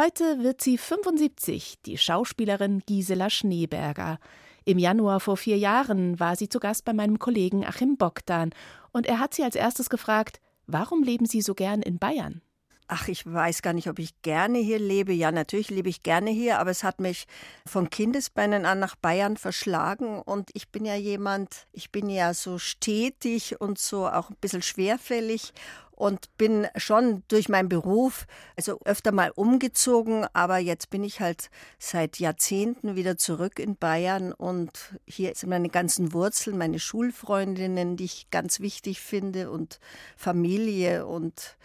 Heute wird sie 75, die Schauspielerin Gisela Schneeberger. Im Januar vor vier Jahren war sie zu Gast bei meinem Kollegen Achim Bogdan und er hat sie als erstes gefragt, warum leben Sie so gern in Bayern? Ach, ich weiß gar nicht, ob ich gerne hier lebe. Ja, natürlich lebe ich gerne hier, aber es hat mich von Kindesbeinen an nach Bayern verschlagen. Und ich bin ja jemand, ich bin ja so stetig und so auch ein bisschen schwerfällig und bin schon durch meinen Beruf also öfter mal umgezogen, aber jetzt bin ich halt seit Jahrzehnten wieder zurück in Bayern und hier sind meine ganzen Wurzeln, meine Schulfreundinnen, die ich ganz wichtig finde und Familie und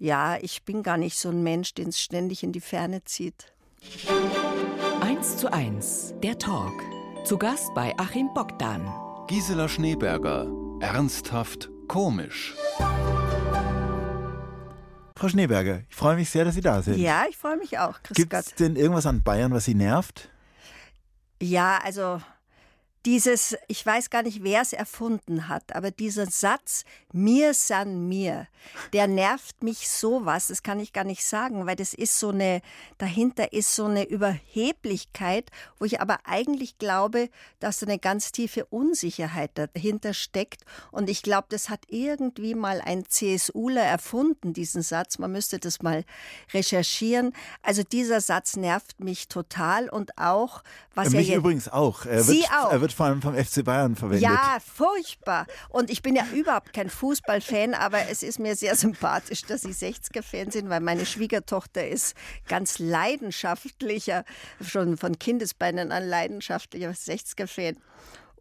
ja, ich bin gar nicht so ein Mensch, den es ständig in die Ferne zieht. 1 zu 1, der Talk. Zu Gast bei Achim Bogdan. Gisela Schneeberger. Ernsthaft komisch. Frau Schneeberger, ich freue mich sehr, dass Sie da sind. Ja, ich freue mich auch. Gibt es denn irgendwas an Bayern, was Sie nervt? Ja, also dieses, ich weiß gar nicht, wer es erfunden hat, aber dieser Satz, mir san mir, der nervt mich sowas, das kann ich gar nicht sagen, weil das ist so eine, dahinter ist so eine Überheblichkeit, wo ich aber eigentlich glaube, dass so eine ganz tiefe Unsicherheit dahinter steckt. Und ich glaube, das hat irgendwie mal ein CSUler erfunden, diesen Satz. Man müsste das mal recherchieren. Also dieser Satz nervt mich total und auch, was mich er übrigens auch. Er Sie wird, auch. Wird vor allem vom FC Bayern verwendet. Ja, furchtbar. Und ich bin ja überhaupt kein Fußballfan, aber es ist mir sehr sympathisch, dass Sie 60er-Fan sind, weil meine Schwiegertochter ist ganz leidenschaftlicher, schon von Kindesbeinen an leidenschaftlicher 60er-Fan.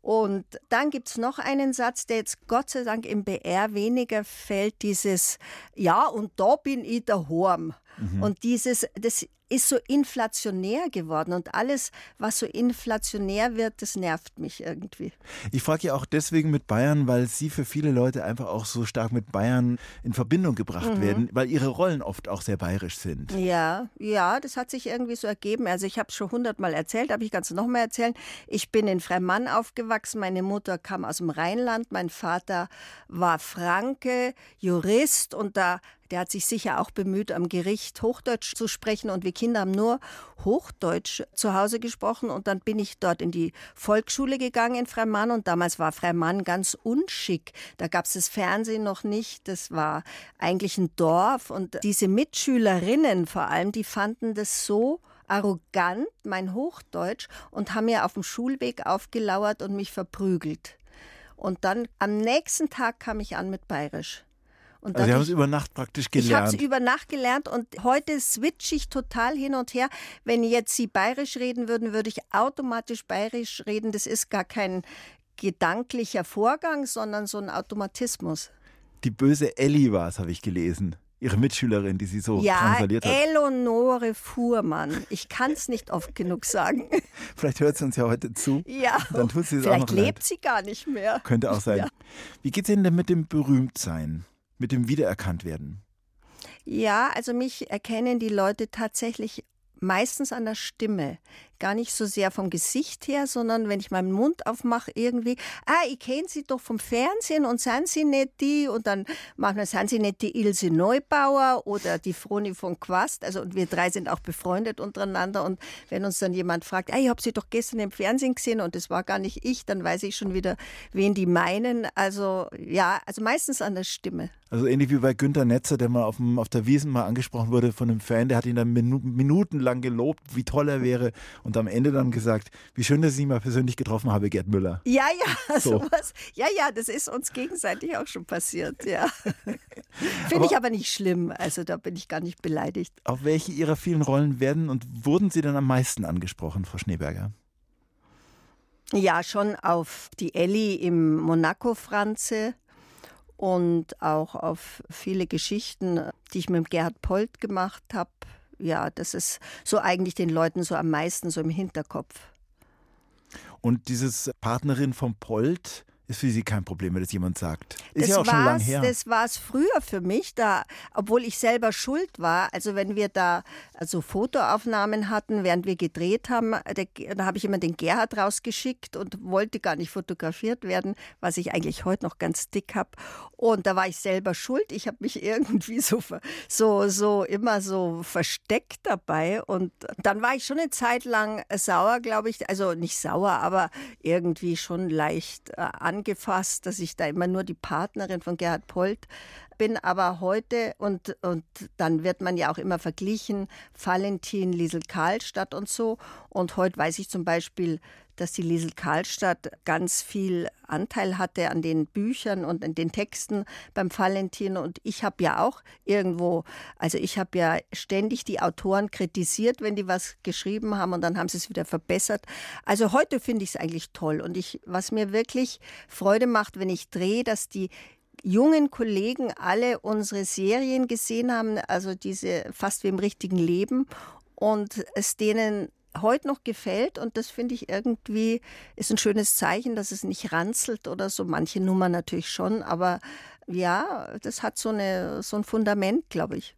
Und dann gibt es noch einen Satz, der jetzt Gott sei Dank im BR weniger fällt, dieses Ja, und da bin ich der Horm. Mhm. Und dieses, das ist so inflationär geworden und alles, was so inflationär wird, das nervt mich irgendwie. Ich frage ja auch deswegen mit Bayern, weil Sie für viele Leute einfach auch so stark mit Bayern in Verbindung gebracht mhm. werden, weil Ihre Rollen oft auch sehr bayerisch sind. Ja, ja, das hat sich irgendwie so ergeben. Also ich habe es schon hundertmal erzählt, aber ich kann es noch mal erzählen. Ich bin in Freimann aufgewachsen. Meine Mutter kam aus dem Rheinland, mein Vater war Franke, Jurist und da der hat sich sicher auch bemüht, am Gericht Hochdeutsch zu sprechen und wir Kinder haben nur Hochdeutsch zu Hause gesprochen und dann bin ich dort in die Volksschule gegangen in Freimann und damals war Freimann ganz unschick. Da gab es das Fernsehen noch nicht, das war eigentlich ein Dorf und diese Mitschülerinnen vor allem, die fanden das so arrogant, mein Hochdeutsch, und haben mir auf dem Schulweg aufgelauert und mich verprügelt. Und dann am nächsten Tag kam ich an mit Bayerisch. Und also Sie haben es über Nacht praktisch gelernt. Ich habe es über Nacht gelernt und heute switche ich total hin und her. Wenn jetzt Sie bayerisch reden würden, würde ich automatisch bayerisch reden. Das ist gar kein gedanklicher Vorgang, sondern so ein Automatismus. Die böse Elli war es, habe ich gelesen. Ihre Mitschülerin, die Sie so ja, hat. Ja, Eleonore Fuhrmann. Ich kann es nicht oft genug sagen. Vielleicht hört sie uns ja heute zu. Ja, dann tut sie es vielleicht auch noch lebt leid. sie gar nicht mehr. Könnte auch sein. Ja. Wie geht es Ihnen denn mit dem Berühmtsein? Mit dem Wiedererkanntwerden? Ja, also mich erkennen die Leute tatsächlich meistens an der Stimme gar nicht so sehr vom Gesicht her, sondern wenn ich meinen Mund aufmache, irgendwie, ah, ich kenne sie doch vom Fernsehen und sind sie nicht die? Und dann manchmal sind sie nicht die Ilse Neubauer oder die Froni von Quast. Also, und wir drei sind auch befreundet untereinander. Und wenn uns dann jemand fragt, ah, ich habe sie doch gestern im Fernsehen gesehen und es war gar nicht ich, dann weiß ich schon wieder, wen die meinen. Also, ja, also meistens an der Stimme. Also ähnlich wie bei Günter Netzer, der mal auf, dem, auf der Wiesen mal angesprochen wurde von einem Fan, der hat ihn dann minutenlang gelobt, wie toll er wäre und am Ende dann gesagt, wie schön, dass ich ihn mal persönlich getroffen habe, Gerd Müller. Ja, ja, so. sowas. Ja, ja, das ist uns gegenseitig auch schon passiert, ja. Finde ich aber nicht schlimm, also da bin ich gar nicht beleidigt. Auf welche Ihrer vielen Rollen werden und wurden Sie denn am meisten angesprochen, Frau Schneeberger? Ja, schon auf die Elli im Monaco-Franze und auch auf viele Geschichten, die ich mit Gerhard Polt gemacht habe. Ja, das ist so eigentlich den Leuten so am meisten so im Hinterkopf. Und dieses Partnerin vom Polt, ist für Sie kein Problem, wenn das jemand sagt. Ist das ja auch schon lang her. Das war es früher für mich, da, obwohl ich selber schuld war. Also wenn wir da also Fotoaufnahmen hatten, während wir gedreht haben, der, da habe ich immer den Gerhard rausgeschickt und wollte gar nicht fotografiert werden, was ich eigentlich heute noch ganz dick habe. Und da war ich selber schuld. Ich habe mich irgendwie so, so, so immer so versteckt dabei. Und dann war ich schon eine Zeit lang sauer, glaube ich. Also nicht sauer, aber irgendwie schon leicht äh, angefasst, dass ich da immer nur die Partnerin von Gerhard Polt bin aber heute, und, und dann wird man ja auch immer verglichen, Valentin, Liesel Karlstadt und so. Und heute weiß ich zum Beispiel, dass die Liesel Karlstadt ganz viel Anteil hatte an den Büchern und an den Texten beim Valentin. Und ich habe ja auch irgendwo, also ich habe ja ständig die Autoren kritisiert, wenn die was geschrieben haben und dann haben sie es wieder verbessert. Also heute finde ich es eigentlich toll. Und ich, was mir wirklich Freude macht, wenn ich drehe, dass die jungen Kollegen alle unsere Serien gesehen haben, also diese fast wie im richtigen Leben und es denen heute noch gefällt und das finde ich irgendwie ist ein schönes Zeichen, dass es nicht ranzelt oder so. Manche Nummern natürlich schon, aber ja, das hat so, eine, so ein Fundament, glaube ich.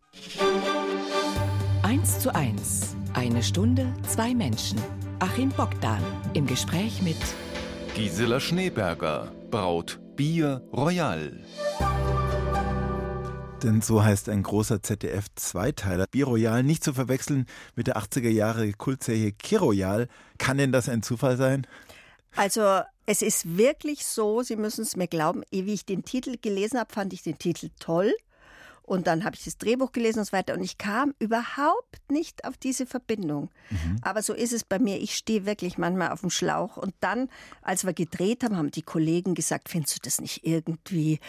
Eins zu eins. Eine Stunde, zwei Menschen. Achim Bogdan im Gespräch mit Gisela Schneeberger, Braut Bier Royal. Denn so heißt ein großer ZDF-Zweiteiler. Bier Royal nicht zu verwechseln mit der 80er Jahre Kultserie Kiroyal. Kann denn das ein Zufall sein? Also es ist wirklich so, Sie müssen es mir glauben, wie ich den Titel gelesen habe, fand ich den Titel toll. Und dann habe ich das Drehbuch gelesen und so weiter. Und ich kam überhaupt nicht auf diese Verbindung. Mhm. Aber so ist es bei mir. Ich stehe wirklich manchmal auf dem Schlauch. Und dann, als wir gedreht haben, haben die Kollegen gesagt, findest du das nicht irgendwie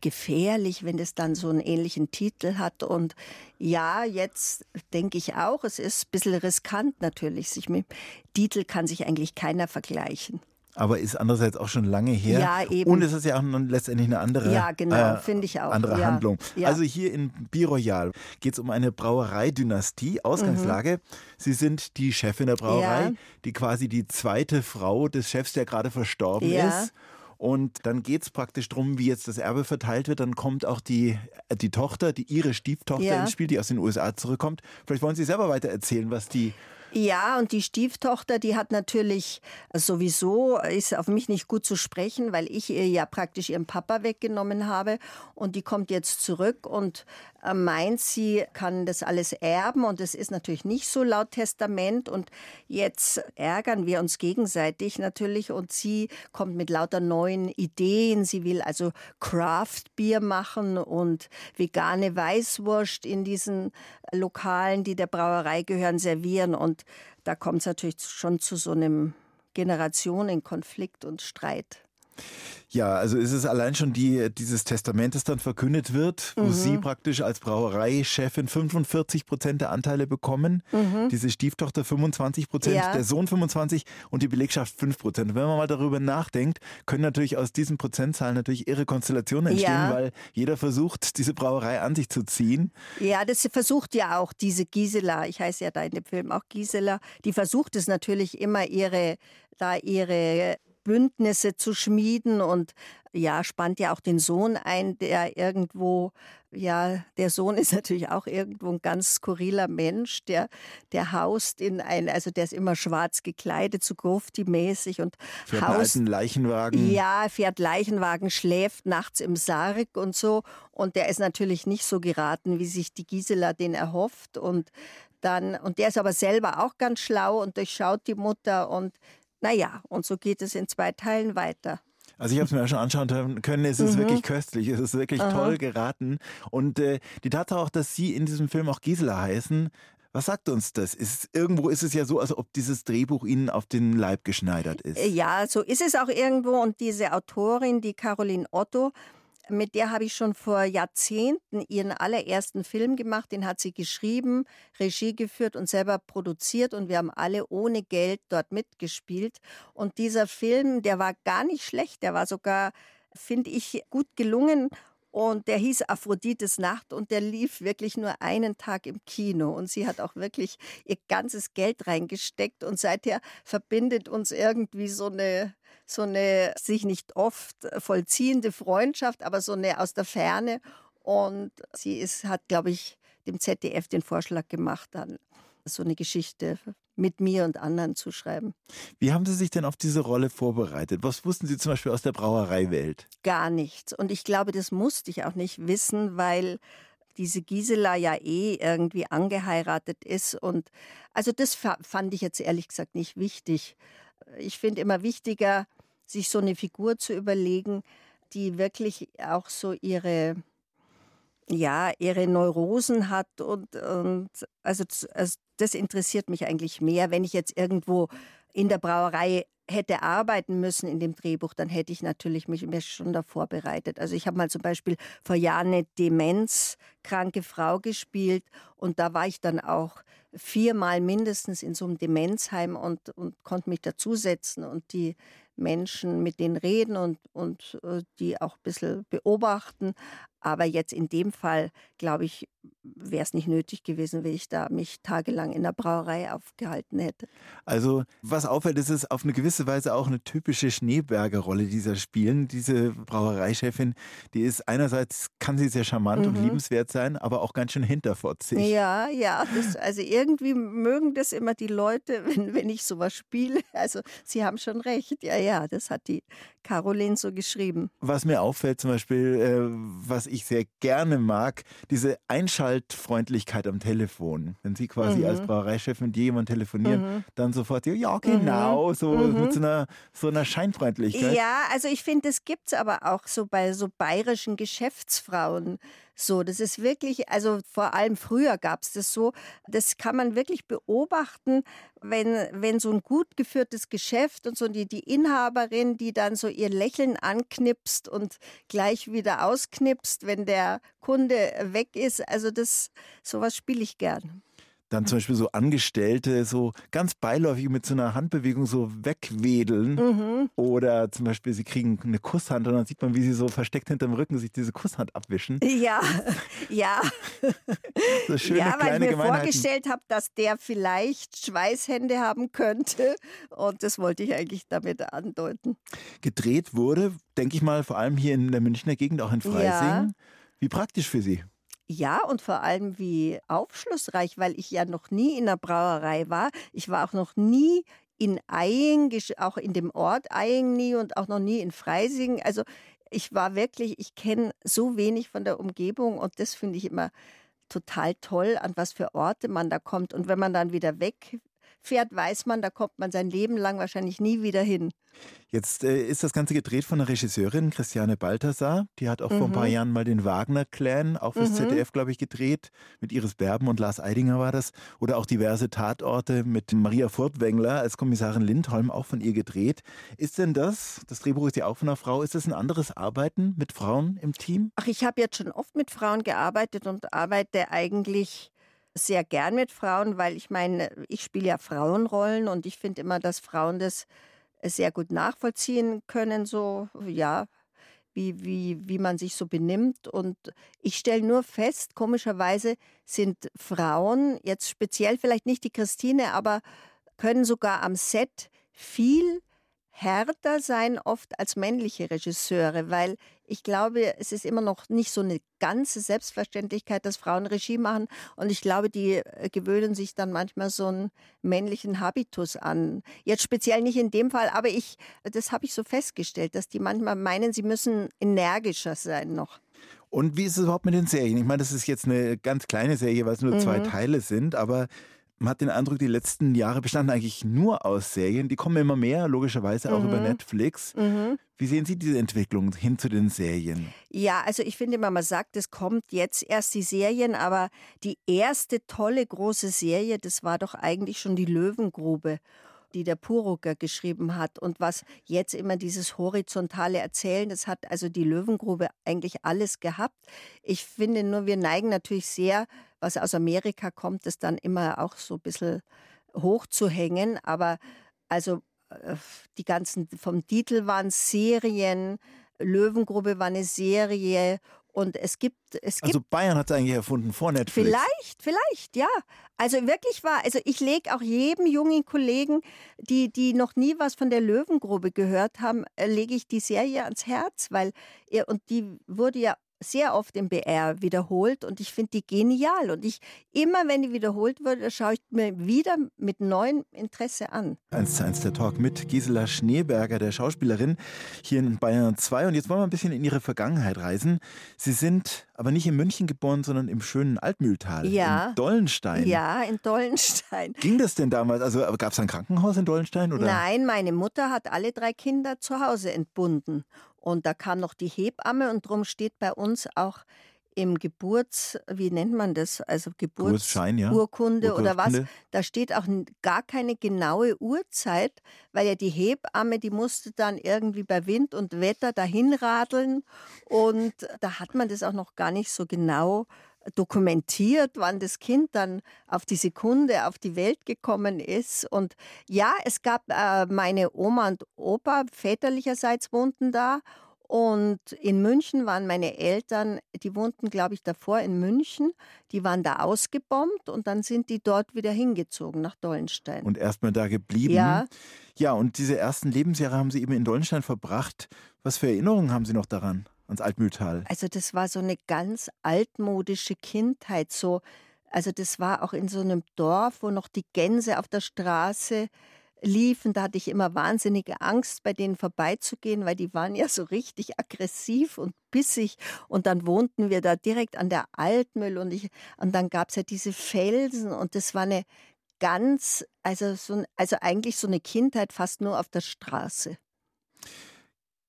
gefährlich, wenn das dann so einen ähnlichen Titel hat? Und ja, jetzt denke ich auch, es ist ein bisschen riskant natürlich. Sich mit Titel kann sich eigentlich keiner vergleichen aber ist andererseits auch schon lange her. Ja, eben. Und es ist ja auch letztendlich eine andere, ja, genau, äh, finde ich auch. andere ja. Handlung. Ja. Also hier in Biroyal geht es um eine Brauereidynastie. Ausgangslage, mhm. Sie sind die Chefin der Brauerei, ja. die quasi die zweite Frau des Chefs, der gerade verstorben ist. Und dann geht es praktisch darum, wie jetzt das Erbe verteilt wird. Dann kommt auch die, die Tochter, die ihre Stieftochter ins Spiel, die aus den USA zurückkommt. Vielleicht wollen Sie selber weiter erzählen, was die ja, und die Stieftochter, die hat natürlich sowieso, ist auf mich nicht gut zu sprechen, weil ich ihr ja praktisch ihren Papa weggenommen habe. Und die kommt jetzt zurück und äh, meint, sie kann das alles erben. Und das ist natürlich nicht so laut Testament. Und jetzt ärgern wir uns gegenseitig natürlich. Und sie kommt mit lauter neuen Ideen. Sie will also Craft-Bier machen und vegane Weißwurst in diesen Lokalen, die der Brauerei gehören, servieren. Und da kommt es natürlich schon zu so einem Generationenkonflikt und Streit. Ja, also ist es allein schon die, dieses Testament, das dann verkündet wird, wo mhm. Sie praktisch als Brauereichefin 45 Prozent der Anteile bekommen, mhm. diese Stieftochter 25 Prozent, ja. der Sohn 25 und die Belegschaft 5 Prozent. Wenn man mal darüber nachdenkt, können natürlich aus diesen Prozentzahlen natürlich irre Konstellationen entstehen, ja. weil jeder versucht, diese Brauerei an sich zu ziehen. Ja, das versucht ja auch diese Gisela, ich heiße ja da in dem Film auch Gisela, die versucht es natürlich immer ihre da ihre Bündnisse zu schmieden und ja, spannt ja auch den Sohn ein, der irgendwo, ja, der Sohn ist natürlich auch irgendwo ein ganz skurriler Mensch, der, der haust in ein, also der ist immer schwarz gekleidet, so Grufti-mäßig und fährt haust. Einen alten Leichenwagen. Ja, fährt Leichenwagen, schläft nachts im Sarg und so. Und der ist natürlich nicht so geraten, wie sich die Gisela den erhofft. Und dann, und der ist aber selber auch ganz schlau und durchschaut die Mutter und naja, und so geht es in zwei Teilen weiter. Also ich habe es mir ja schon anschauen können, es ist mhm. wirklich köstlich, es ist wirklich Aha. toll geraten. Und äh, die Tatsache auch, dass Sie in diesem Film auch Gisela heißen, was sagt uns das? Ist, irgendwo ist es ja so, als ob dieses Drehbuch Ihnen auf den Leib geschneidert ist. Ja, so ist es auch irgendwo. Und diese Autorin, die Caroline Otto, mit der habe ich schon vor Jahrzehnten ihren allerersten Film gemacht. Den hat sie geschrieben, Regie geführt und selber produziert. Und wir haben alle ohne Geld dort mitgespielt. Und dieser Film, der war gar nicht schlecht. Der war sogar, finde ich, gut gelungen. Und der hieß Aphrodites Nacht und der lief wirklich nur einen Tag im Kino. Und sie hat auch wirklich ihr ganzes Geld reingesteckt. Und seither verbindet uns irgendwie so eine so eine sich nicht oft vollziehende Freundschaft, aber so eine aus der Ferne. Und sie ist, hat, glaube ich, dem ZDF den Vorschlag gemacht, dann so eine Geschichte mit mir und anderen zu schreiben. Wie haben Sie sich denn auf diese Rolle vorbereitet? Was wussten Sie zum Beispiel aus der Brauereiwelt? Gar nichts. Und ich glaube, das musste ich auch nicht wissen, weil diese Gisela ja eh irgendwie angeheiratet ist. Und also das fand ich jetzt ehrlich gesagt nicht wichtig. Ich finde immer wichtiger, sich so eine Figur zu überlegen, die wirklich auch so ihre ja, ihre Neurosen hat und, und also, also das interessiert mich eigentlich mehr. Wenn ich jetzt irgendwo in der Brauerei hätte arbeiten müssen in dem Drehbuch, dann hätte ich natürlich mich mir schon da vorbereitet. Also ich habe mal zum Beispiel vor Jahren eine demenzkranke Frau gespielt und da war ich dann auch viermal mindestens in so einem Demenzheim und, und konnte mich dazusetzen und die Menschen mit denen reden und, und äh, die auch ein bisschen beobachten. Aber jetzt in dem Fall, glaube ich, wäre es nicht nötig gewesen, wenn ich da mich tagelang in der Brauerei aufgehalten hätte. Also, was auffällt, ist es auf eine gewisse Weise auch eine typische Schneeberger Rolle, die sie spielen. Diese Brauereichefin, die ist einerseits, kann sie sehr charmant mhm. und liebenswert sein, aber auch ganz schön hinterfotzig. Ja, ja. Das, also irgendwie mögen das immer die Leute, wenn, wenn ich sowas spiele. Also, sie haben schon recht. Ja, ja, das hat die Caroline so geschrieben. Was mir auffällt, zum Beispiel, äh, was ich sehr gerne mag, diese Einschaltfreundlichkeit am Telefon. Wenn Sie quasi mhm. als Brauereichef mit jemandem telefonieren, mhm. dann sofort, ja, genau, mhm. so mhm. mit so einer, so einer Scheinfreundlichkeit. Ja, also ich finde, das gibt es aber auch so bei so bayerischen Geschäftsfrauen. So, das ist wirklich, also vor allem früher gab es das so, das kann man wirklich beobachten, wenn, wenn so ein gut geführtes Geschäft und so die, die Inhaberin, die dann so ihr Lächeln anknipst und gleich wieder ausknipst, wenn der Kunde weg ist. Also das, sowas spiele ich gern dann zum Beispiel so Angestellte so ganz beiläufig mit so einer Handbewegung so wegwedeln. Mhm. Oder zum Beispiel, sie kriegen eine Kusshand und dann sieht man, wie sie so versteckt hinterm Rücken sich diese Kusshand abwischen. Ja, ja. so schöne ja, weil ich mir vorgestellt habe, dass der vielleicht Schweißhände haben könnte. Und das wollte ich eigentlich damit andeuten. Gedreht wurde, denke ich mal, vor allem hier in der Münchner Gegend, auch in Freising. Ja. Wie praktisch für Sie? Ja, und vor allem wie aufschlussreich, weil ich ja noch nie in der Brauerei war. Ich war auch noch nie in Eying, auch in dem Ort Eying nie und auch noch nie in Freising. Also ich war wirklich, ich kenne so wenig von der Umgebung und das finde ich immer total toll, an was für Orte man da kommt. Und wenn man dann wieder weg fährt, weiß man, da kommt man sein Leben lang wahrscheinlich nie wieder hin. Jetzt äh, ist das Ganze gedreht von der Regisseurin Christiane Balthasar. Die hat auch mhm. vor ein paar mhm. Jahren mal den Wagner-Clan, auch fürs mhm. ZDF, glaube ich, gedreht. Mit Iris Berben und Lars Eidinger war das. Oder auch diverse Tatorte mit Maria Furtwängler als Kommissarin Lindholm, auch von ihr gedreht. Ist denn das, das Drehbuch ist ja auch von einer Frau, ist das ein anderes Arbeiten mit Frauen im Team? Ach, ich habe jetzt schon oft mit Frauen gearbeitet und arbeite eigentlich sehr gern mit Frauen, weil ich meine, ich spiele ja Frauenrollen und ich finde immer, dass Frauen das sehr gut nachvollziehen können, so ja, wie, wie, wie man sich so benimmt. Und ich stelle nur fest, komischerweise sind Frauen, jetzt speziell vielleicht nicht die Christine, aber können sogar am Set viel härter sein oft als männliche Regisseure, weil ich glaube, es ist immer noch nicht so eine ganze Selbstverständlichkeit, dass Frauen Regie machen. Und ich glaube, die äh, gewöhnen sich dann manchmal so einen männlichen Habitus an. Jetzt speziell nicht in dem Fall, aber ich, das habe ich so festgestellt, dass die manchmal meinen, sie müssen energischer sein noch. Und wie ist es überhaupt mit den Serien? Ich meine, das ist jetzt eine ganz kleine Serie, weil es nur mhm. zwei Teile sind, aber man hat den Eindruck, die letzten Jahre bestanden eigentlich nur aus Serien. Die kommen immer mehr, logischerweise auch mhm. über Netflix. Mhm. Wie sehen Sie diese Entwicklung hin zu den Serien? Ja, also ich finde immer, man sagt, es kommt jetzt erst die Serien, aber die erste tolle große Serie, das war doch eigentlich schon die Löwengrube die der Purucker geschrieben hat und was jetzt immer dieses horizontale Erzählen, das hat also die Löwengrube eigentlich alles gehabt. Ich finde nur, wir neigen natürlich sehr was aus Amerika kommt, das dann immer auch so ein bisschen hochzuhängen. Aber also äh, die ganzen vom Titel waren Serien, Löwengrube war eine Serie Und es gibt, es Also gibt Bayern hat es eigentlich erfunden vor Netflix. Vielleicht, vielleicht, ja. Also wirklich wahr. Also ich lege auch jedem jungen Kollegen, die, die noch nie was von der Löwengrube gehört haben, äh, lege ich die Serie ans Herz, weil und die wurde ja sehr oft im BR wiederholt und ich finde die genial. Und ich, immer wenn die wiederholt wurde, schaue ich mir wieder mit neuem Interesse an. 1 zu 1 der Talk mit Gisela Schneeberger, der Schauspielerin, hier in Bayern 2. Und jetzt wollen wir ein bisschen in Ihre Vergangenheit reisen. Sie sind aber nicht in München geboren, sondern im schönen Altmühltal, Ja. in Dollenstein. Ja, in Dollenstein. Ging das denn damals? Also gab es ein Krankenhaus in Dollenstein? Oder? Nein, meine Mutter hat alle drei Kinder zu Hause entbunden. Und da kam noch die Hebamme und drum steht bei uns auch im Geburts, wie nennt man das? Also Geburtsschein, ja. Geburtsurkunde oder was? Urkunde. Da steht auch gar keine genaue Uhrzeit, weil ja die Hebamme, die musste dann irgendwie bei Wind und Wetter dahin radeln. Und da hat man das auch noch gar nicht so genau dokumentiert, wann das Kind dann auf die Sekunde auf die Welt gekommen ist. Und ja, es gab äh, meine Oma und Opa, väterlicherseits wohnten da. Und in München waren meine Eltern, die wohnten, glaube ich, davor in München. Die waren da ausgebombt und dann sind die dort wieder hingezogen nach Dollenstein. Und erstmal da geblieben. Ja. Ja, und diese ersten Lebensjahre haben Sie eben in Dollenstein verbracht. Was für Erinnerungen haben Sie noch daran, ans Altmühltal? Also das war so eine ganz altmodische Kindheit. So, also das war auch in so einem Dorf, wo noch die Gänse auf der Straße liefen. Da hatte ich immer wahnsinnige Angst, bei denen vorbeizugehen, weil die waren ja so richtig aggressiv und bissig. Und dann wohnten wir da direkt an der Altmüll und ich und dann gab es ja diese Felsen und das war eine ganz, also so, also eigentlich so eine Kindheit fast nur auf der Straße.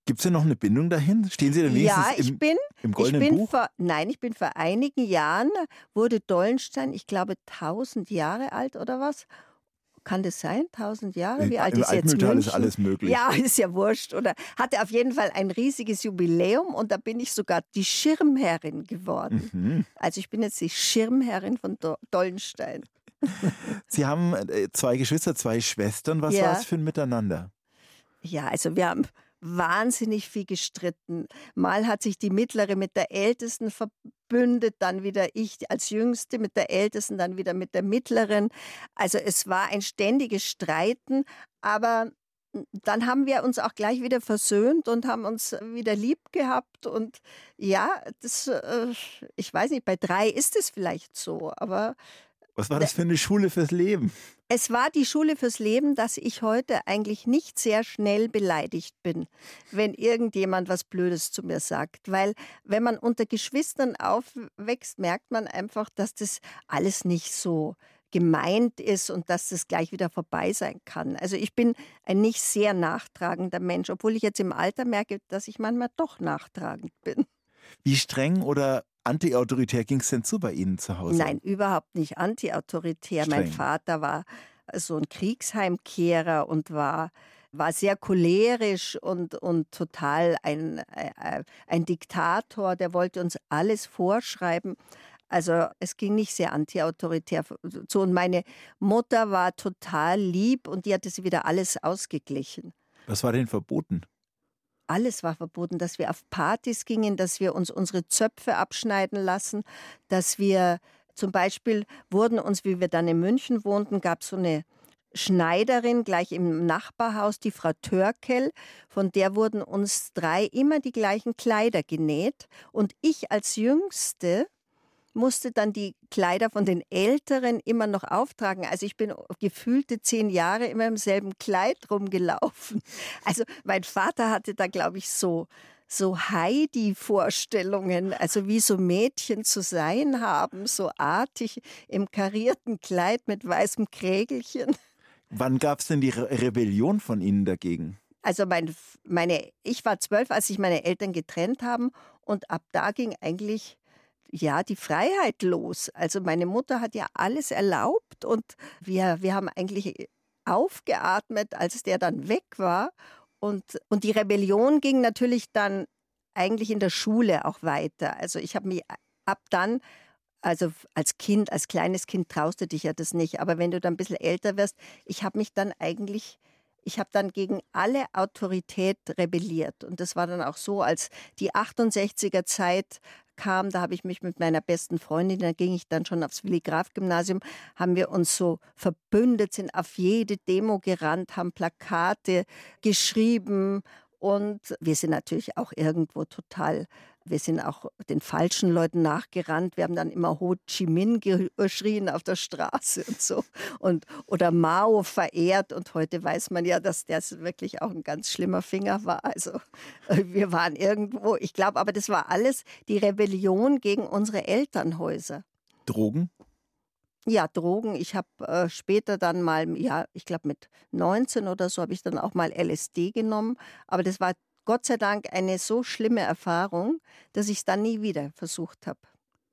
Gibt es denn noch eine Bindung dahin? Stehen Sie denn Ja, wenigstens ich im, bin im Ich Goldenen bin Buch? vor, nein, ich bin vor einigen Jahren, wurde Dollenstein, ich glaube, 1000 Jahre alt oder was? Kann das sein? 1000 Jahre? Wie alt Im ist jetzt München? ist alles möglich. Ja, ist ja wurscht. Oder hatte auf jeden Fall ein riesiges Jubiläum und da bin ich sogar die Schirmherrin geworden. Mhm. Also ich bin jetzt die Schirmherrin von Do Dollenstein. Sie haben äh, zwei Geschwister, zwei Schwestern. Was Ja. war es für ein Miteinander? Ja, also wir haben wahnsinnig viel gestritten. Mal hat sich die mittlere mit der ältesten verbündet, dann wieder ich als jüngste mit der ältesten, dann wieder mit der mittleren. Also es war ein ständiges Streiten, aber dann haben wir uns auch gleich wieder versöhnt und haben uns wieder lieb gehabt und ja, das äh, ich weiß nicht, bei drei ist es vielleicht so, aber Was war das für eine Schule fürs Leben? es war die Schule fürs Leben, dass ich heute eigentlich nicht sehr schnell beleidigt bin, wenn irgendjemand was Blödes zu mir sagt. Weil wenn man unter Geschwistern aufwächst, merkt man einfach, dass das alles nicht so gemeint ist und dass das gleich wieder vorbei sein kann. Also ich bin ein nicht sehr nachtragender Mensch, obwohl ich jetzt im Alter merke, dass ich manchmal doch nachtragend bin. Wie streng oder antiautoritär ging es denn zu bei Ihnen zu Hause? Nein, überhaupt nicht antiautoritär. Mein. Vater war so ein Kriegsheimkehrer und war, war sehr cholerisch und, und total ein, äh, ein Diktator, der wollte uns alles vorschreiben. Also es ging nicht sehr antiautoritär zu. Und meine Mutter war total lieb und die hat es wieder alles ausgeglichen. Was war denn verboten? Alles war verboten, dass wir auf Partys gingen, dass wir uns unsere Zöpfe abschneiden lassen, dass wir zum Beispiel wurden uns, wie wir dann in München wohnten, gab es so eine Schneiderin gleich im Nachbarhaus, die Frau Törkel, von der wurden uns drei immer die gleichen Kleider genäht. Und ich als Jüngste musste dann die Kleider von den Älteren immer noch auftragen. Also ich bin gefühlte zehn Jahre immer im selben Kleid rumgelaufen. Also mein Vater hatte da, glaube ich, so so Heidi-Vorstellungen, also wie so Mädchen zu sein haben, so artig im karierten Kleid mit weißem Krägelchen. Wann gab es denn die Re Rebellion von Ihnen dagegen? Also mein, meine, ich war zwölf, als sich meine Eltern getrennt haben und ab da ging eigentlich ja die Freiheit los. Also meine Mutter hat ja alles erlaubt und wir, wir haben eigentlich aufgeatmet, als der dann weg war. Und, und die Rebellion ging natürlich dann eigentlich in der Schule auch weiter. Also ich habe mich ab dann, also als Kind, als kleines Kind traust du dich ja das nicht, aber wenn du dann ein bisschen älter wirst, ich habe mich dann eigentlich ich habe dann gegen alle Autorität rebelliert. Und das war dann auch so, als die 68er Zeit kam, da habe ich mich mit meiner besten Freundin, da ging ich dann schon aufs Willi Graf Gymnasium, haben wir uns so verbündet, sind auf jede Demo gerannt, haben Plakate geschrieben und wir sind natürlich auch irgendwo total wir sind auch den falschen Leuten nachgerannt. Wir haben dann immer Ho Chi Minh geschrien auf der Straße und so. Und, oder Mao verehrt. Und heute weiß man ja, dass das wirklich auch ein ganz schlimmer Finger war. Also äh, wir waren irgendwo, ich glaube, aber das war alles die Rebellion gegen unsere Elternhäuser. Drogen? Ja, Drogen. Ich habe äh, später dann mal, ja, ich glaube mit 19 oder so, habe ich dann auch mal LSD genommen. Aber das war Gott sei Dank eine so schlimme Erfahrung, dass ich es dann nie wieder versucht habe.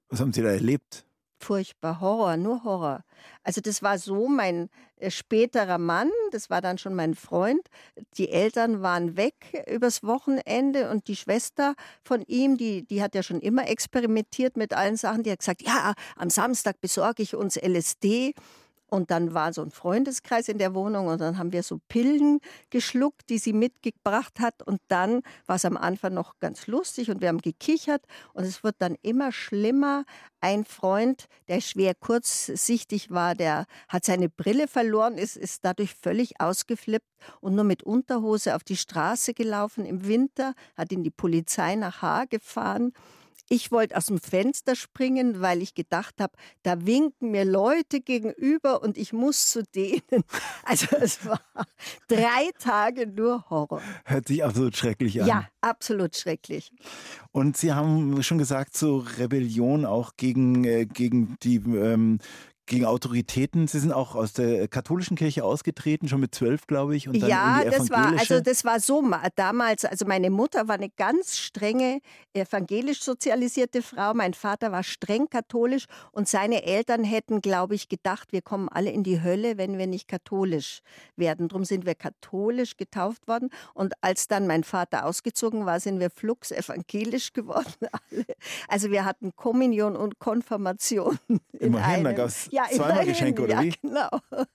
Was haben Sie da erlebt? Furchtbar, Horror, nur Horror. Also das war so mein äh, späterer Mann, das war dann schon mein Freund. Die Eltern waren weg übers Wochenende und die Schwester von ihm, die, die hat ja schon immer experimentiert mit allen Sachen, die hat gesagt, ja, am Samstag besorge ich uns LSD. Und dann war so ein Freundeskreis in der Wohnung und dann haben wir so Pillen geschluckt, die sie mitgebracht hat. Und dann war es am Anfang noch ganz lustig und wir haben gekichert und es wird dann immer schlimmer. Ein Freund, der schwer kurzsichtig war, der hat seine Brille verloren, ist, ist dadurch völlig ausgeflippt und nur mit Unterhose auf die Straße gelaufen im Winter, hat ihn die Polizei nach Haar gefahren. Ich wollte aus dem Fenster springen, weil ich gedacht habe, da winken mir Leute gegenüber und ich muss zu denen. Also es war drei Tage nur Horror. Hört sich absolut schrecklich an. Ja, absolut schrecklich. Und Sie haben schon gesagt, so Rebellion auch gegen, äh, gegen die ähm, gegen Autoritäten. Sie sind auch aus der katholischen Kirche ausgetreten, schon mit zwölf, glaube ich. Und dann ja, in die das war also das war so damals. Also meine Mutter war eine ganz strenge evangelisch sozialisierte Frau. Mein Vater war streng katholisch und seine Eltern hätten, glaube ich, gedacht, wir kommen alle in die Hölle, wenn wir nicht katholisch werden. Darum sind wir katholisch getauft worden. Und als dann mein Vater ausgezogen war, sind wir flugs evangelisch geworden. Alle. Also wir hatten Kommunion und Konfirmation. Immerhin, da gab es ja, zweimal Geschenke, oder ja, wie? genau.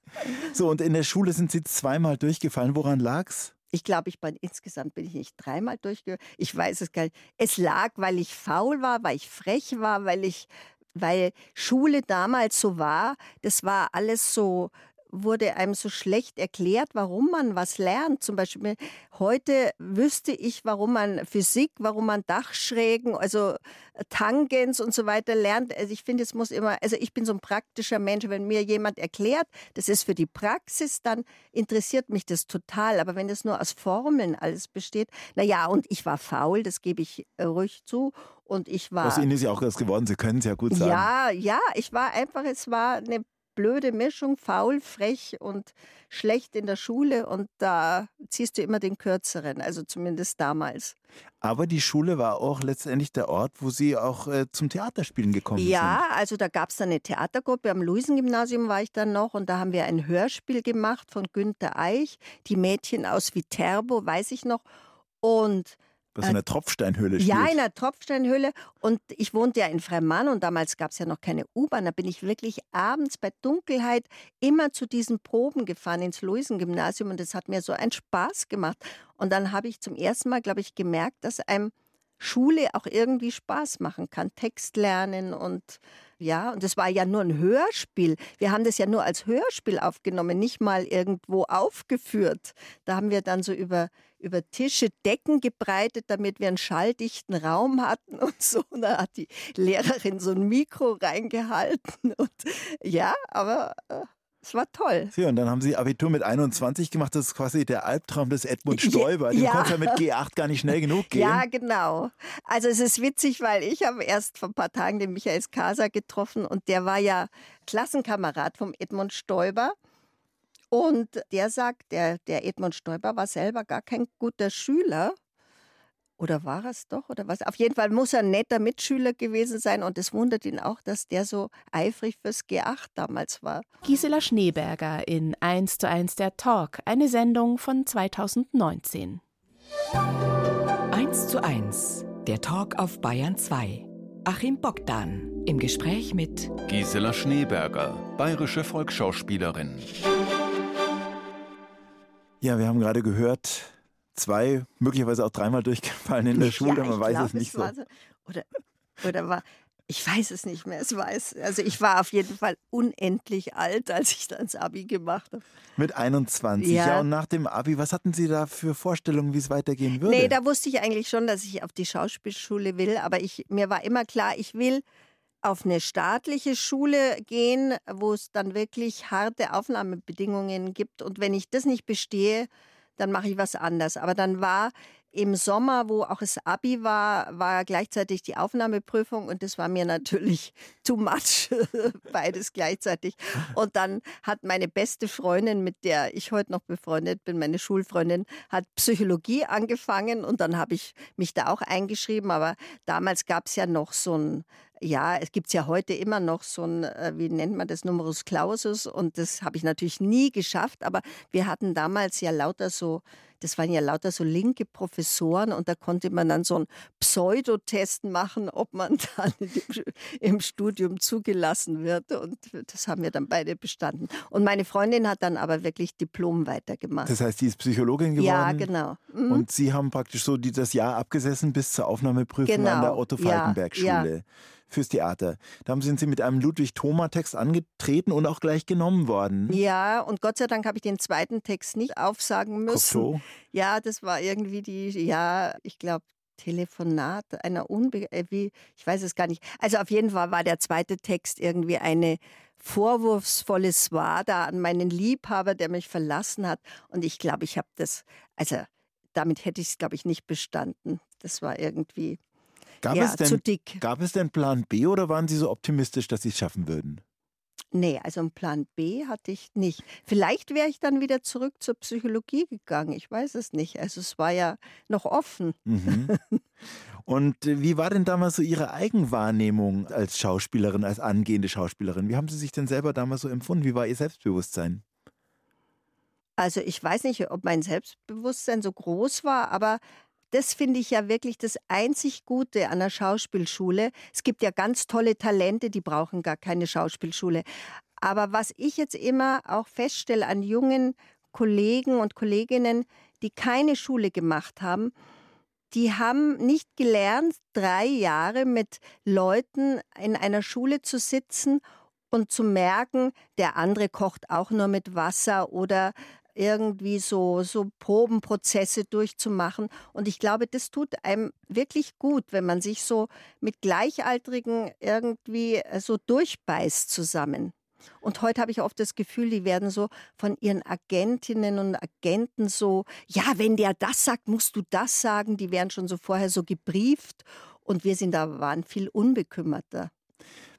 So, und in der Schule sind Sie zweimal durchgefallen. Woran lag's? Ich glaube, ich bin insgesamt bin ich nicht dreimal durchgefallen. Ich weiß es gar nicht. Es lag, weil ich faul war, weil ich frech war, weil ich weil Schule damals so war, das war alles so wurde einem so schlecht erklärt, warum man was lernt. Zum Beispiel heute wüsste ich, warum man Physik, warum man Dachschrägen, also äh, Tangens und so weiter lernt. Also ich finde, es muss immer, also ich bin so ein praktischer Mensch. Wenn mir jemand erklärt, das ist für die Praxis, dann interessiert mich das total. Aber wenn das nur aus Formeln alles besteht, na ja, und ich war faul, das gebe ich äh, ruhig zu. Und ich war. Aus Ihnen ist ja auch das geworden, Sie können es ja gut sagen. Ja, ja, ich war einfach, es war eine blöde Mischung, faul, frech und schlecht in der Schule und da ziehst du immer den kürzeren, also zumindest damals. Aber die Schule war auch letztendlich der Ort, wo Sie auch äh, zum Theaterspielen gekommen ja, sind. Ja, also da gab es dann eine Theatergruppe, am Luisengymnasium war ich dann noch und da haben wir ein Hörspiel gemacht von Günter Eich, die Mädchen aus Viterbo, weiß ich noch. Und was in der Tropfsteinhöhle spielt. Ja, in der Tropfsteinhöhle. Und ich wohnte ja in Freimann und damals gab es ja noch keine U-Bahn. Da bin ich wirklich abends bei Dunkelheit immer zu diesen Proben gefahren ins Luisengymnasium und das hat mir so einen Spaß gemacht. Und dann habe ich zum ersten Mal, glaube ich, gemerkt, dass einem Schule auch irgendwie Spaß machen kann. Text lernen und ja, und das war ja nur ein Hörspiel. Wir haben das ja nur als Hörspiel aufgenommen, nicht mal irgendwo aufgeführt. Da haben wir dann so über, über Tische Decken gebreitet, damit wir einen schalldichten Raum hatten und so. Und da hat die Lehrerin so ein Mikro reingehalten. Und ja, aber äh, es war toll. Ja, und dann haben Sie Abitur mit 21 gemacht. Das ist quasi der Albtraum des Edmund Stoiber. Den ja. konnte ja mit G8 gar nicht schnell genug gehen. Ja, genau. Also es ist witzig, weil ich habe erst vor ein paar Tagen den Michael Kasa getroffen und der war ja Klassenkamerad vom Edmund Stoiber. Und der sagt, der, der Edmund Stoiber war selber gar kein guter Schüler oder war es doch? Oder was? Auf jeden Fall muss er ein netter Mitschüler gewesen sein und es wundert ihn auch, dass der so eifrig fürs G8 damals war. Gisela Schneeberger in 1 zu 1 der Talk, eine Sendung von 2019. 1 zu 1, der Talk auf Bayern 2. Achim Bogdan im Gespräch mit Gisela Schneeberger, bayerische Volksschauspielerin. Ja, wir haben gerade gehört, zwei, möglicherweise auch dreimal durchgefallen in der Schule, ja, man weiß glaub, es nicht so. so. Oder, oder war, ich weiß es nicht mehr. Es weiß, also ich war auf jeden Fall unendlich alt, als ich dann das Abi gemacht habe. Mit 21. Ja. Ja. und nach dem Abi, was hatten Sie da für Vorstellungen, wie es weitergehen würde? Nee, da wusste ich eigentlich schon, dass ich auf die Schauspielschule will, aber ich, mir war immer klar, ich will auf eine staatliche Schule gehen, wo es dann wirklich harte Aufnahmebedingungen gibt. Und wenn ich das nicht bestehe, dann mache ich was anderes. Aber dann war im Sommer, wo auch das Abi war, war gleichzeitig die Aufnahmeprüfung und das war mir natürlich too much, beides gleichzeitig. Und dann hat meine beste Freundin, mit der ich heute noch befreundet bin, meine Schulfreundin, hat Psychologie angefangen und dann habe ich mich da auch eingeschrieben. Aber damals gab es ja noch so ein ja, es gibt ja heute immer noch so ein, äh, wie nennt man das, Numerus Clausus und das habe ich natürlich nie geschafft, aber wir hatten damals ja lauter so, das waren ja lauter so linke Professoren und da konnte man dann so einen Pseudotest machen, ob man dann im Studium zugelassen wird und das haben wir dann beide bestanden. Und meine Freundin hat dann aber wirklich Diplom weitergemacht. Das heißt, die ist Psychologin geworden? Ja, genau. Mhm. Und Sie haben praktisch so die, das Jahr abgesessen bis zur Aufnahmeprüfung Genau, an der Otto-Falkenberg-Schule. ja. Fürs Theater. Da sind Sie mit einem Ludwig-Thoma-Text angetreten und auch gleich genommen worden. Ja, und Gott sei Dank habe ich den zweiten Text nicht aufsagen müssen. Cocteau. Ja, das war irgendwie die, ja, ich glaube, Telefonat einer Unbe äh, wie, ich weiß es gar nicht. Also auf jeden Fall war der zweite Text irgendwie eine vorwurfsvolle Swada an meinen Liebhaber, der mich verlassen hat. Und ich glaube, ich habe das, also damit hätte ich es, glaube ich, nicht bestanden. Das war irgendwie Gab, ja, es denn, zu dick. gab es denn Plan B oder waren Sie so optimistisch, dass Sie es schaffen würden? Nee, also einen Plan B hatte ich nicht. Vielleicht wäre ich dann wieder zurück zur Psychologie gegangen. Ich weiß es nicht. Also es war ja noch offen. Mhm. Und äh, wie war denn damals so Ihre Eigenwahrnehmung als Schauspielerin, als angehende Schauspielerin? Wie haben Sie sich denn selber damals so empfunden? Wie war Ihr Selbstbewusstsein? Also ich weiß nicht, ob mein Selbstbewusstsein so groß war, aber das finde ich ja wirklich das einzig Gute an der Schauspielschule. Es gibt ja ganz tolle Talente, die brauchen gar keine Schauspielschule. Aber was ich jetzt immer auch feststelle an jungen Kollegen und Kolleginnen, die keine Schule gemacht haben, die haben nicht gelernt, drei Jahre mit Leuten in einer Schule zu sitzen und zu merken, der andere kocht auch nur mit Wasser oder irgendwie so, so Probenprozesse durchzumachen. Und ich glaube, das tut einem wirklich gut, wenn man sich so mit Gleichaltrigen irgendwie äh, so durchbeißt zusammen. Und heute habe ich oft das Gefühl, die werden so von ihren Agentinnen und Agenten so, ja, wenn der das sagt, musst du das sagen. Die werden schon so vorher so gebrieft. Und wir sind da, waren viel unbekümmerter.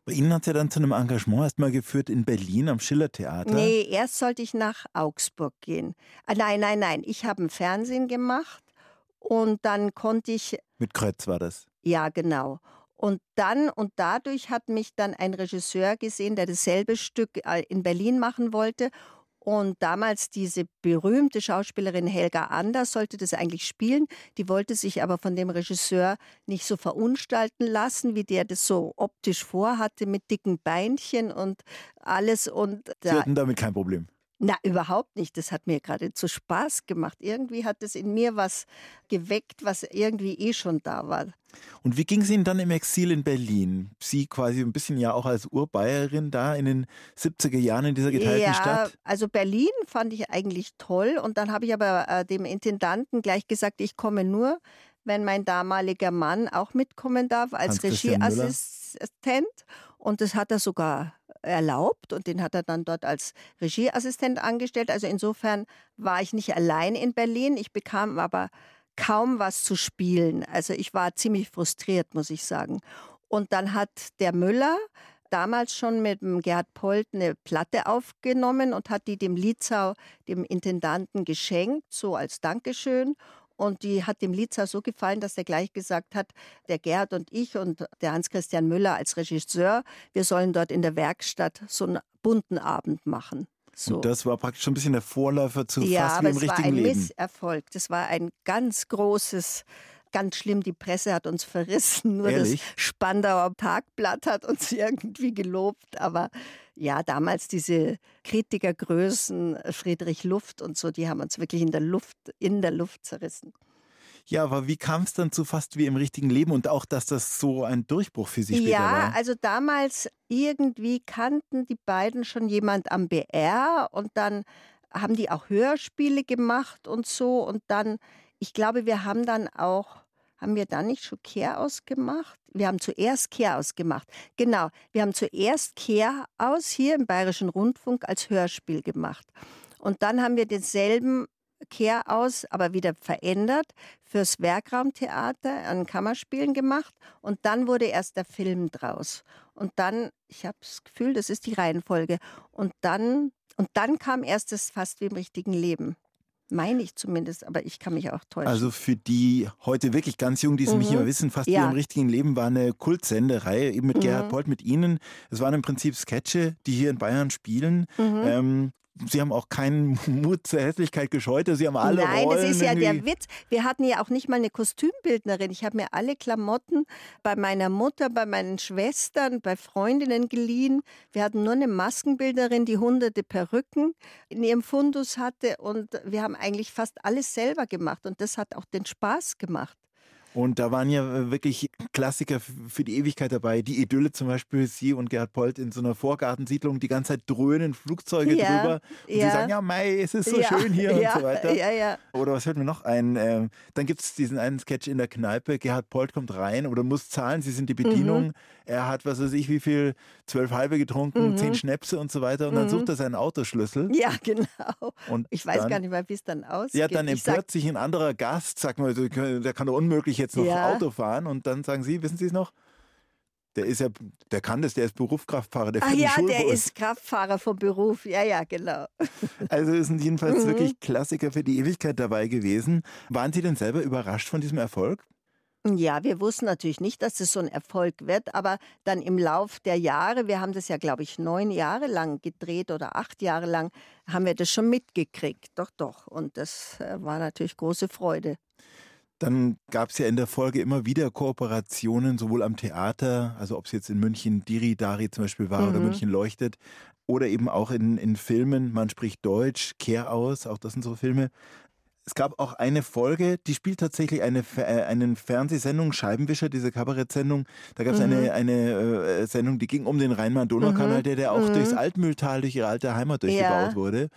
Bei Ihnen hat es ja dann zu einem Engagement erstmal geführt in Berlin am Schillertheater. Nee, erst sollte ich nach Augsburg gehen. Ah, nein, nein, nein. Ich habe ein Fernsehen gemacht und dann konnte ich. Mit Krötz war das. Ja, genau. Und dann und dadurch hat mich dann ein Regisseur gesehen, der dasselbe Stück äh, in Berlin machen wollte. Und damals diese berühmte Schauspielerin Helga Anders sollte das eigentlich spielen. Die wollte sich aber von dem Regisseur nicht so verunstalten lassen, wie der das so optisch vorhatte, mit dicken Beinchen und alles. Und Sie da, hatten damit kein Problem. Na, überhaupt nicht. Das hat mir geradezu Spaß gemacht. Irgendwie hat es in mir was geweckt, was irgendwie eh schon da war. Und wie ging es Ihnen dann im Exil in Berlin? Sie quasi ein bisschen ja auch als Urbayerin da in den 70er Jahren in dieser geteilten ja, Stadt? also Berlin fand ich eigentlich toll. Und dann habe ich aber äh, dem Intendanten gleich gesagt, ich komme nur, wenn mein damaliger Mann auch mitkommen darf als. Regieassistent. Und das hat er sogar erlaubt und den hat er dann dort als Regieassistent angestellt. Also insofern war ich nicht allein in Berlin. Ich bekam aber kaum was zu spielen. Also ich war ziemlich frustriert, muss ich sagen. Und dann hat der Müller damals schon mit dem Gerhard Polt eine Platte aufgenommen und hat die dem Lietzau, dem Intendanten, geschenkt, so als Dankeschön. Und die hat dem Lietzau so gefallen, dass er gleich gesagt hat, der Gerhard und ich und der Hans-Christian Müller als Regisseur, wir sollen dort in der Werkstatt so einen bunten Abend machen. So. Und das war praktisch schon ein bisschen der Vorläufer zu ja, fast aber wie im es war richtigen ein Leben. Misserfolg. Das war ein ganz großes, ganz schlimm. Die Presse hat uns verrissen. Nur Ehrlich? das Spandauer Tagblatt hat uns irgendwie gelobt. Aber ja, damals diese Kritikergrößen, Friedrich Luft und so, die haben uns wirklich in der Luft, in der Luft zerrissen. Ja, aber wie kam es dann zu fast wie im richtigen Leben und auch, dass das so ein Durchbruch für Sie später ja, war? Ja, also damals irgendwie kannten die beiden schon jemand am BR und dann haben die auch Hörspiele gemacht und so und dann, ich glaube, wir haben dann auch haben wir dann nicht schon Kehr ausgemacht? Wir haben zuerst Kehr ausgemacht. Genau, wir haben zuerst Kehr aus hier im Bayerischen Rundfunk als Hörspiel gemacht. Und dann haben wir denselben Kehr aus, aber wieder verändert, fürs Werkraumtheater an Kammerspielen gemacht. Und dann wurde erst der Film draus. Und dann, ich habe das Gefühl, das ist die Reihenfolge. Und dann, und dann kam erst das fast wie im richtigen Leben. Meine ich zumindest, aber ich kann mich auch täuschen. Also für die heute wirklich ganz jung, die es mhm. nicht mehr wissen, fast ja. wie im richtigen Leben war eine Kultsendereihe eben mit mhm. Gerhard Polt, mit Ihnen. Es waren im Prinzip Sketche, die hier in Bayern spielen. Mhm. Ähm, Sie haben auch keinen Mut zur Hässlichkeit gescheut. Sie haben alle Nein, Rollen das ist ja der Witz. Wir hatten ja auch nicht mal eine Kostümbildnerin. Ich habe mir alle Klamotten bei meiner Mutter, bei meinen Schwestern, bei Freundinnen geliehen. Wir hatten nur eine Maskenbildnerin, die hunderte Perücken in ihrem Fundus hatte. Und wir haben eigentlich fast alles selber gemacht. Und das hat auch den Spaß gemacht. Und da waren ja äh, wirklich Klassiker für die Ewigkeit dabei. Die Idylle zum Beispiel, Sie und Gerhard Polt in so einer Vorgartensiedlung, die ganze Zeit dröhnen Flugzeuge ja, drüber. Und ja. sie sagen, ja, Mai, es ist so ja, schön hier und so weiter. Ja, ja. Oder was fällt mir noch ein? Ähm, dann gibt es diesen einen Sketch in der Kneipe. Gerhard Polt kommt rein oder muss zahlen. Sie sind die Bedienung. Mhm. Er hat, was weiß ich, wie viel, zwölf halbe getrunken, mhm. zehn Schnäpse und so weiter. Und mhm. dann sucht er seinen Autoschlüssel. Ja, genau. Und ich weiß dann, gar nicht mehr, wie es dann aussieht. Ja, dann empört sich ein anderer Gast, sag mal, der kann doch unmöglich jetzt noch ja. Auto fahren. Und dann sagen Sie, wissen Sie es noch? Der ist ja, der kann das, der ist Berufskraftfahrer. Der Ach ja, der ist Kraftfahrer vom Beruf. Ja, ja, genau. Also sind jedenfalls mhm. wirklich Klassiker für die Ewigkeit dabei gewesen. Waren Sie denn selber überrascht von diesem Erfolg? Ja, wir wussten natürlich nicht, dass es so ein Erfolg wird, aber dann im Lauf der Jahre, wir haben das ja, glaube ich, neun Jahre lang gedreht oder acht Jahre lang, haben wir das schon mitgekriegt. Doch, doch. Und das äh, war natürlich große Freude. Dann gab es ja in der Folge immer wieder Kooperationen, sowohl am Theater, also ob es jetzt in München Diri Dari zum Beispiel war mhm. oder München leuchtet, oder eben auch in, in Filmen, man spricht Deutsch, Kehr aus, auch das sind so Filme. Es gab auch eine Folge, die spielt tatsächlich eine, äh, eine Fernsehsendung, Scheibenwischer, diese Kabarettsendung. Da gab es mhm. eine, eine äh, Sendung, die ging um den Rhein-Main-Donau-Kanal, mhm. der, der auch mhm. durchs Altmühltal, durch ihre alte Heimat durchgebaut ja. wurde.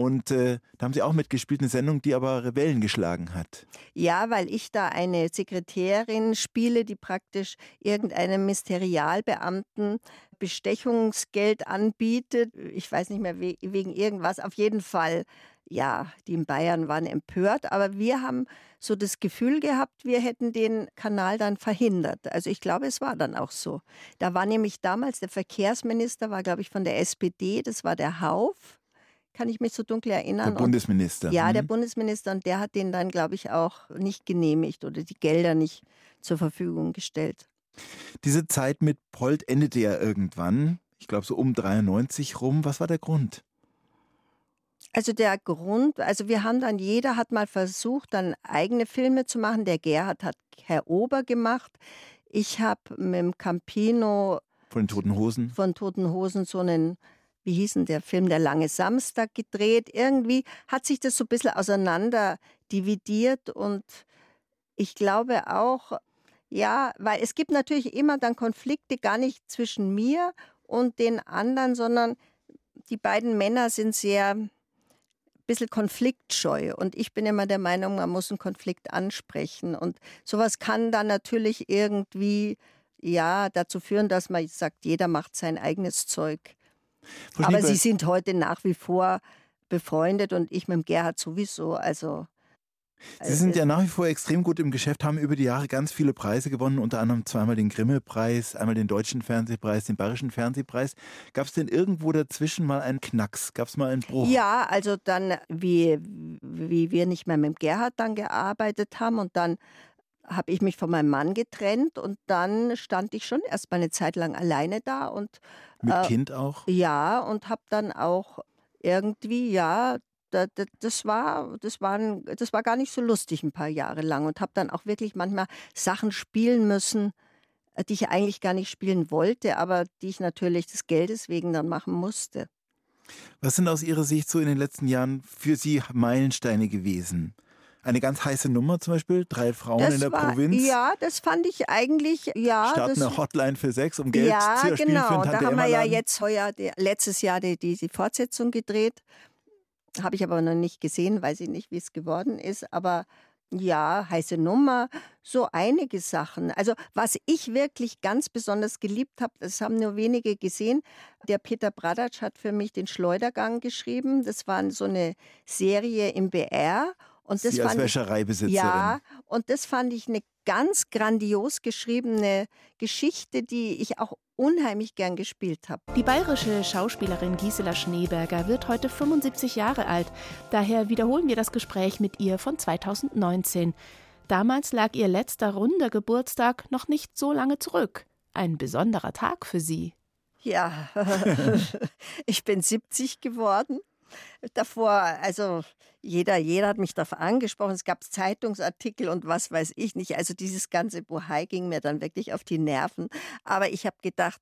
Und äh, da haben Sie auch mitgespielt, eine Sendung, die aber Rebellen geschlagen hat. Ja, weil ich da eine Sekretärin spiele, die praktisch irgendeinem Ministerialbeamten Bestechungsgeld anbietet. Ich weiß nicht mehr wegen irgendwas. Auf jeden Fall, ja, die in Bayern waren empört. Aber wir haben so das Gefühl gehabt, wir hätten den Kanal dann verhindert. Also ich glaube, es war dann auch so. Da war nämlich damals der Verkehrsminister, war glaube ich von der SPD, das war der Hauf kann ich mich so dunkel erinnern. Der Bundesminister. Und, ja, der mhm. Bundesminister und der hat den dann, glaube ich, auch nicht genehmigt oder die Gelder nicht zur Verfügung gestellt. Diese Zeit mit Polt endete ja irgendwann, ich glaube so um 93 rum. Was war der Grund? Also der Grund, also wir haben dann, jeder hat mal versucht, dann eigene Filme zu machen. Der Gerhard hat Herr Ober gemacht. Ich habe mit dem Campino von den Toten Hosen. Von Toten Hosen so einen wie hieß denn der Film, Der lange Samstag gedreht. Irgendwie hat sich das so ein bisschen auseinander dividiert und ich glaube auch, ja, weil es gibt natürlich immer dann Konflikte gar nicht zwischen mir und den anderen, sondern die beiden Männer sind sehr ein bisschen konfliktscheu und ich bin immer der Meinung, man muss einen Konflikt ansprechen und sowas kann dann natürlich irgendwie ja dazu führen, dass man sagt, jeder macht sein eigenes Zeug. Aber Sie sind heute nach wie vor befreundet und ich mit dem Gerhard sowieso. Also Sie sind ja nach wie vor extrem gut im Geschäft, haben über die Jahre ganz viele Preise gewonnen, unter anderem zweimal den Grimme-Preis, einmal den Deutschen Fernsehpreis, den Bayerischen Fernsehpreis. Gab es denn irgendwo dazwischen mal einen Knacks? Gab es mal einen Bruch? Ja, also dann, wie, wie wir nicht mehr mit dem Gerhard dann gearbeitet haben und dann habe ich mich von meinem Mann getrennt und dann stand ich schon erst mal eine Zeit lang alleine da und mit äh, Kind auch? Ja, und habe dann auch irgendwie, ja, das, das, war, das, war, das war gar nicht so lustig ein paar Jahre lang und habe dann auch wirklich manchmal Sachen spielen müssen, äh, die ich eigentlich gar nicht spielen wollte, aber die ich natürlich des Geldes wegen dann machen musste. Was sind aus Ihrer Sicht so in den letzten Jahren für Sie Meilensteine gewesen? Eine ganz heiße Nummer zum Beispiel, drei Frauen Das in der war, Provinz. Ja, das fand ich eigentlich, ja. Das, eine Hotline für Sex, um Geld ja, zu erspielen genau. für Da Tante haben wir ja jetzt heuer, letztes Jahr die, die, die Fortsetzung gedreht. Habe ich aber noch nicht gesehen, weiß ich nicht, wie es geworden ist. Aber ja, heiße Nummer, so einige Sachen. Also was ich wirklich ganz besonders geliebt habe, das haben nur wenige gesehen. Der Peter Bradatsch hat für mich den Schleudergang geschrieben. Das war so eine Serie im BR. Und das Sie als fand ich, Wäschereibesitzerin. ja, und das fand ich eine ganz grandios geschriebene Geschichte, die ich auch unheimlich gern gespielt habe. Die bayerische Schauspielerin Gisela Schneeberger wird heute 75 Jahre alt. Daher wiederholen wir das Gespräch mit ihr von 2019. Damals lag ihr letzter runder Geburtstag noch nicht so lange zurück. Ein besonderer Tag für sie. Ja, ich bin 70 geworden. Davor, also jeder, jeder hat mich darauf angesprochen. Es gab Zeitungsartikel und was weiß ich nicht. Also dieses ganze Bohai ging mir dann wirklich auf die Nerven. Aber ich habe gedacht,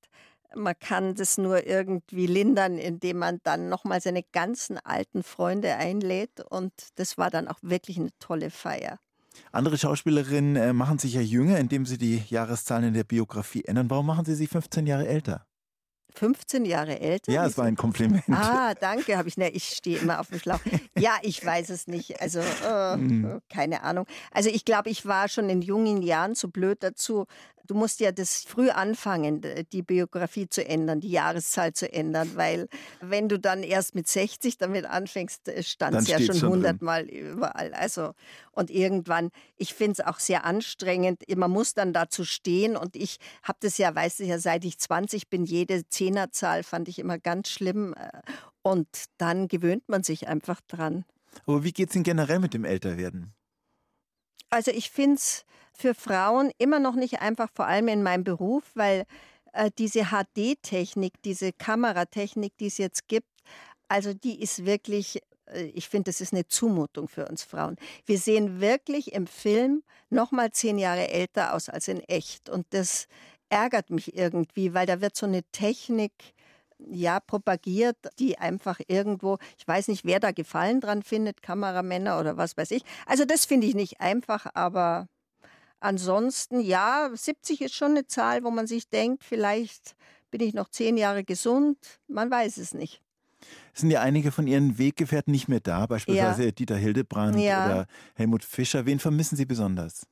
man kann das nur irgendwie lindern, indem man dann nochmal seine ganzen alten Freunde einlädt. Und das war dann auch wirklich eine tolle Feier. Andere Schauspielerinnen äh, machen sich ja jünger, indem sie die Jahreszahlen in der Biografie ändern. Warum machen sie sich 15 Jahre älter? 15 Jahre älter? Ja, es war ein Kompliment. Ah, danke, habe ich. Ne, ich stehe immer auf dem Schlauch. Ja, ich weiß es nicht. Also, äh, Hm. keine Ahnung. Also, ich glaube, ich war schon in jungen Jahren zu blöd dazu. Du musst ja das früh anfangen, die Biografie zu ändern, die Jahreszahl zu ändern, weil wenn du dann erst mit 60 damit anfängst, stand Dann es ja schon hundertmal überall. Also und irgendwann, ich finde es auch sehr anstrengend. Man muss dann dazu stehen und ich habe das ja, weißt du ja, seit ich 20 bin, jede Zehnerzahl fand ich immer ganz schlimm äh, und dann gewöhnt man sich einfach dran. Aber wie geht es Ihnen generell mit dem Älterwerden? Also ich finde es für Frauen immer noch nicht einfach, vor allem in meinem Beruf, weil äh, diese HD-Technik, diese Kameratechnik, die es jetzt gibt, also die ist wirklich, äh, ich finde, das ist eine Zumutung für uns Frauen. Wir sehen wirklich im Film noch mal zehn Jahre älter aus als in echt. Und das ärgert mich irgendwie, weil da wird so eine Technik ja, propagiert, die einfach irgendwo, ich weiß nicht, wer da Gefallen dran findet, Kameramänner oder was weiß ich. Also das finde ich nicht einfach, aber ansonsten, ja, 70 ist schon eine Zahl, wo man sich denkt, vielleicht bin ich noch zehn Jahre gesund, man weiß es nicht. Es sind ja einige von Ihren Weggefährten nicht mehr da, beispielsweise Dieter Hildebrand Ja. oder Helmut Fischer. Wen vermissen Sie besonders?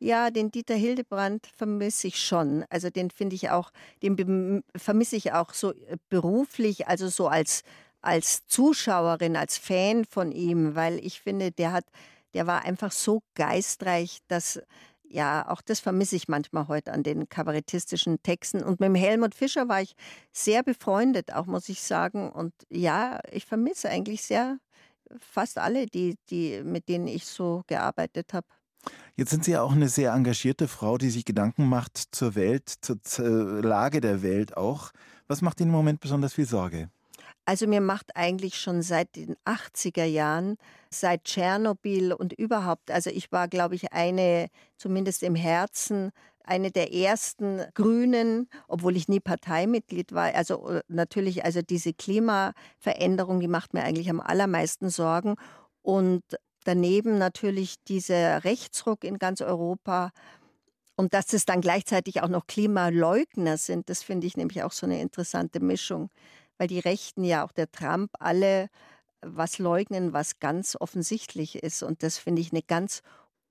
Ja, den Dieter Hildebrand vermisse ich schon. Also den finde ich auch, den vermisse ich auch so äh, beruflich, also so als, als Zuschauerin, als Fan von ihm, weil ich finde, der hat, der war einfach so geistreich, dass ja, auch das vermisse ich manchmal heute an den kabarettistischen Texten. Und mit dem Helmut Fischer war ich sehr befreundet, auch muss ich sagen. Und ja, ich vermisse eigentlich sehr fast alle, die, die, mit denen ich so gearbeitet habe. Jetzt sind Sie ja auch eine sehr engagierte Frau, die sich Gedanken macht zur Welt, zur Z- Lage der Welt auch. Was macht Ihnen im Moment besonders viel Sorge? Also mir macht eigentlich schon seit den 80er Jahren, seit Tschernobyl und überhaupt, also ich war, glaube ich, eine, zumindest im Herzen, eine der ersten Grünen, obwohl ich nie Parteimitglied war. Also äh, natürlich, also diese Klimaveränderung, die macht mir eigentlich am allermeisten Sorgen. Und daneben natürlich dieser Rechtsruck in ganz Europa. Und dass es dann gleichzeitig auch noch Klimaleugner sind, das finde ich nämlich auch so eine interessante Mischung weil die Rechten ja auch der Trump alle was leugnen, was ganz offensichtlich ist. Und das finde ich eine ganz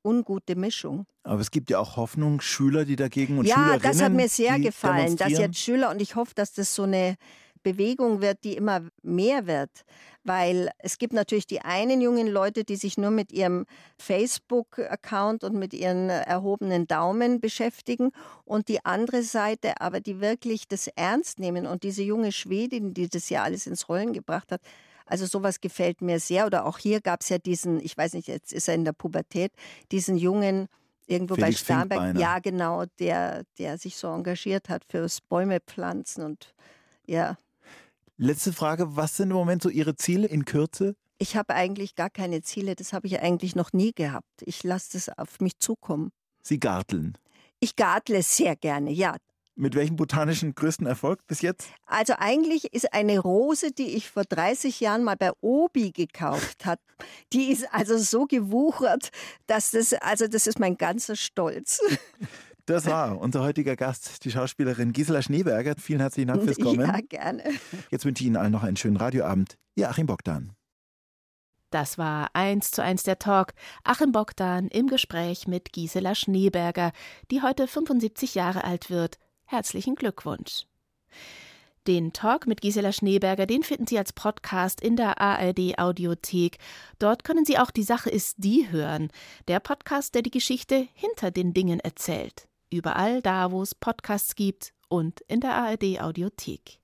ungute Mischung. Aber es gibt ja auch Hoffnung, Schüler, die dagegen und ja, Schülerinnen, das hat mir sehr gefallen, dass jetzt Schüler und ich hoffe, dass das so eine Bewegung wird, die immer mehr wird. Weil es gibt natürlich die einen jungen Leute, die sich nur mit ihrem Facebook-Account und mit ihren erhobenen Daumen beschäftigen und die andere Seite aber, die wirklich das ernst nehmen. Und diese junge Schwedin, die das ja alles ins Rollen gebracht hat, also sowas gefällt mir sehr. Oder auch hier gab es ja diesen, ich weiß nicht, jetzt ist er in der Pubertät, diesen jungen irgendwo Felix bei Starnberg, Finkbeiner. ja genau, der, der sich so engagiert hat fürs Bäume pflanzen und ja. Letzte Frage, was sind im Moment so Ihre Ziele in Kürze? Ich habe eigentlich gar keine Ziele, das habe ich eigentlich noch nie gehabt. Ich lasse das auf mich zukommen. Sie garteln. Ich gartle sehr gerne, ja, Mit welchem botanischen größten Erfolg bis jetzt? Also eigentlich ist eine Rose, die ich vor 30 Jahren mal bei Obi gekauft habe, die ist also so gewuchert, dass das, also das ist mein ganzer Stolz. Das war unser heutiger Gast, die Schauspielerin Gisela Schneeberger. Vielen herzlichen Dank fürs Kommen. Ja, gerne. Jetzt wünsche ich Ihnen allen noch einen schönen Radioabend. Ihr Achim Bogdan. Das war eins zu eins der Talk. Achim Bogdan im Gespräch mit Gisela Schneeberger, die heute 75 Jahre alt wird. Herzlichen Glückwunsch. Den Talk mit Gisela Schneeberger, den finden Sie als Podcast in der ARD Audiothek. Dort können Sie auch Die Sache ist die hören. Der Podcast, der die Geschichte hinter den Dingen erzählt. Überall da, wo es Podcasts gibt und in der ARD Audiothek.